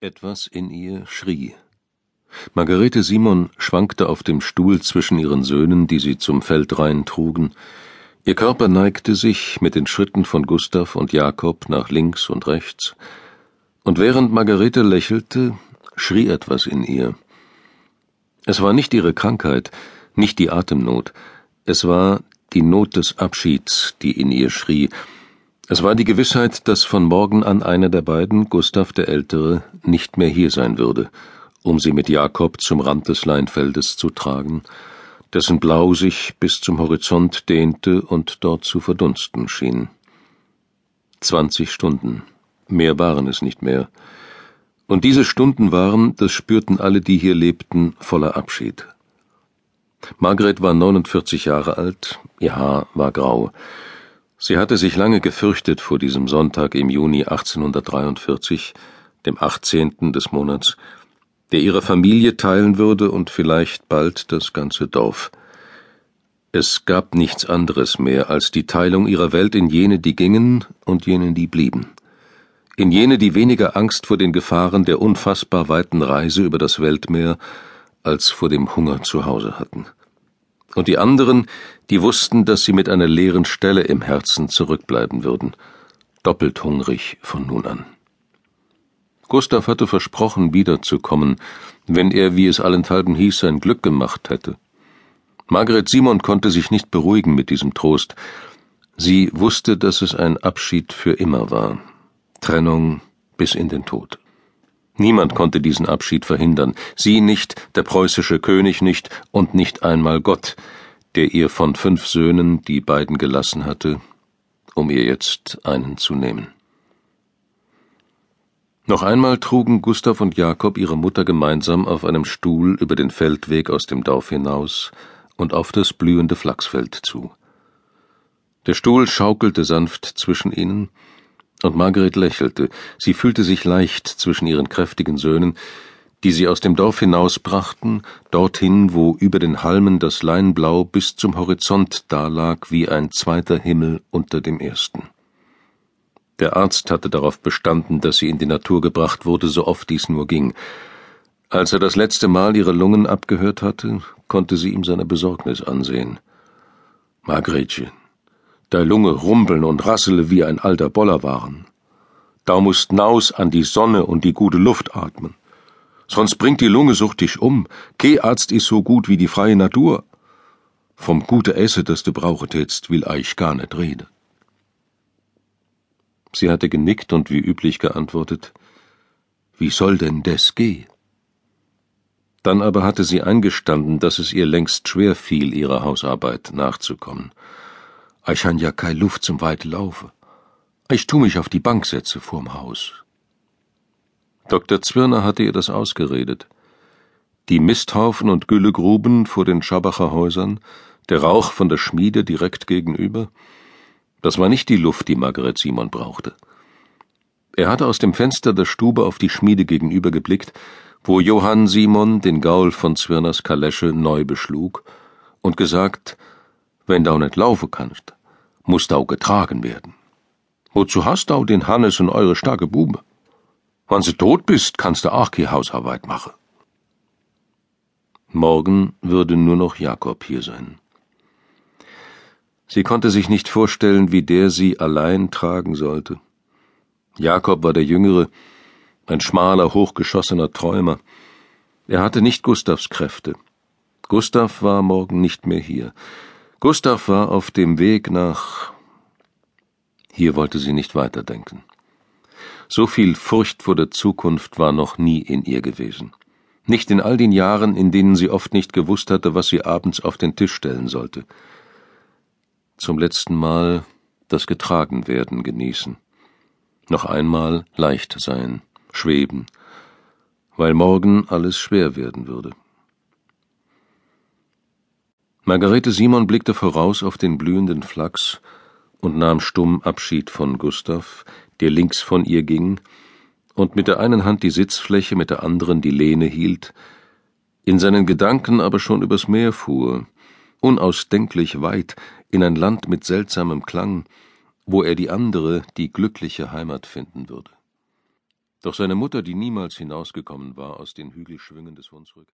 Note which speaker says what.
Speaker 1: Etwas in ihr schrie. Margarete Simon schwankte auf dem Stuhl zwischen ihren Söhnen, die sie zum Feldrein trugen. Ihr Körper neigte sich mit den Schritten von Gustav und Jakob nach links und rechts, und während Margarete lächelte, schrie etwas in ihr. Es war nicht ihre Krankheit, nicht die Atemnot, es war die Not des Abschieds, die in ihr schrie, es war die Gewissheit, dass von morgen an einer der beiden, Gustav der Ältere, nicht mehr hier sein würde, um sie mit Jakob zum Rand des Leinfeldes zu tragen, dessen Blau sich bis zum Horizont dehnte und dort zu verdunsten schien. Zwanzig Stunden. Mehr waren es nicht mehr. Und diese Stunden waren, das spürten alle, die hier lebten, voller Abschied. Margret war 49 Jahre alt, ihr Haar war grau. Sie hatte sich lange gefürchtet vor diesem Sonntag im Juni 1843, dem 18. des Monats, der ihre Familie teilen würde und vielleicht bald das ganze Dorf. Es gab nichts anderes mehr als die Teilung ihrer Welt in jene, die gingen und jene, die blieben. In jene, die weniger Angst vor den Gefahren der unfassbar weiten Reise über das Weltmeer als vor dem Hunger zu Hause hatten und die anderen, die wussten, dass sie mit einer leeren Stelle im Herzen zurückbleiben würden, doppelt hungrig von nun an. Gustav hatte versprochen, wiederzukommen, wenn er, wie es allenthalben hieß, sein Glück gemacht hätte. Margret Simon konnte sich nicht beruhigen mit diesem Trost. Sie wusste, dass es ein Abschied für immer war. Trennung bis in den Tod. Niemand konnte diesen Abschied verhindern, sie nicht, der preußische König nicht und nicht einmal Gott, der ihr von fünf Söhnen die beiden gelassen hatte, um ihr jetzt einen zu nehmen. Noch einmal trugen Gustav und Jakob ihre Mutter gemeinsam auf einem Stuhl über den Feldweg aus dem Dorf hinaus und auf das blühende Flachsfeld zu. Der Stuhl schaukelte sanft zwischen ihnen, und Margaret lächelte, sie fühlte sich leicht zwischen ihren kräftigen Söhnen, die sie aus dem Dorf hinausbrachten, dorthin, wo über den Halmen das Leinblau bis zum Horizont dalag wie ein zweiter Himmel unter dem ersten. Der Arzt hatte darauf bestanden, dass sie in die Natur gebracht wurde, so oft dies nur ging. Als er das letzte Mal ihre Lungen abgehört hatte, konnte sie ihm seine Besorgnis ansehen. Margretchen, der Lunge rumpeln und rassele wie ein alter Bollerwaren. Da musst naus an die Sonne und die gute Luft atmen. Sonst bringt die Lunge sucht dich um. Keh Arzt is so gut wie die freie Natur. Vom gute Esse, das du brauche tätst, will eich gar nicht rede. Sie hatte genickt und wie üblich geantwortet, wie soll denn des geh? Dann aber hatte sie eingestanden, dass es ihr längst schwer fiel, ihrer Hausarbeit nachzukommen. Ich han ja kei Luft zum weite Laufe. Ich tu mich auf die Bank setze vorm Haus. Dr. Zwirner hatte ihr das ausgeredet. Die Misthaufen und Güllegruben vor den Schabacher Häusern, der Rauch von der Schmiede direkt gegenüber, das war nicht die Luft, die Margaret Simon brauchte. Er hatte aus dem Fenster der Stube auf die Schmiede gegenüber geblickt, wo Johann Simon den Gaul von Zwirners Kalesche neu beschlug, und gesagt, wenn du nicht laufen kannst, musst auch getragen werden. Wozu hast du den Hannes und eure starke Bube? Wann sie tot bist, kannst du auch keine Hausarbeit machen. Morgen würde nur noch Jakob hier sein. Sie konnte sich nicht vorstellen, wie der sie allein tragen sollte. Jakob war der Jüngere, ein schmaler, hochgeschossener Träumer. Er hatte nicht Gustavs Kräfte. Gustav war morgen nicht mehr hier. Gustav war auf dem Weg nach. Hier wollte sie nicht weiterdenken. So viel Furcht vor der Zukunft war noch nie in ihr gewesen. Nicht in all den Jahren, in denen sie oft nicht gewusst hatte, was sie abends auf den Tisch stellen sollte. Zum letzten Mal das Getragenwerden genießen. Noch einmal leicht sein, schweben, weil morgen alles schwer werden würde. Margarete Simon blickte voraus auf den blühenden Flachs und nahm stumm Abschied von Gustav, der links von ihr ging und mit der einen Hand die Sitzfläche, mit der anderen die Lehne hielt, in seinen Gedanken aber schon übers Meer fuhr, unausdenklich weit, in ein Land mit seltsamem Klang, wo er die andere, die glückliche Heimat finden würde. Doch seine Mutter, die niemals hinausgekommen war aus den Hügelschwüngen des Hunsrück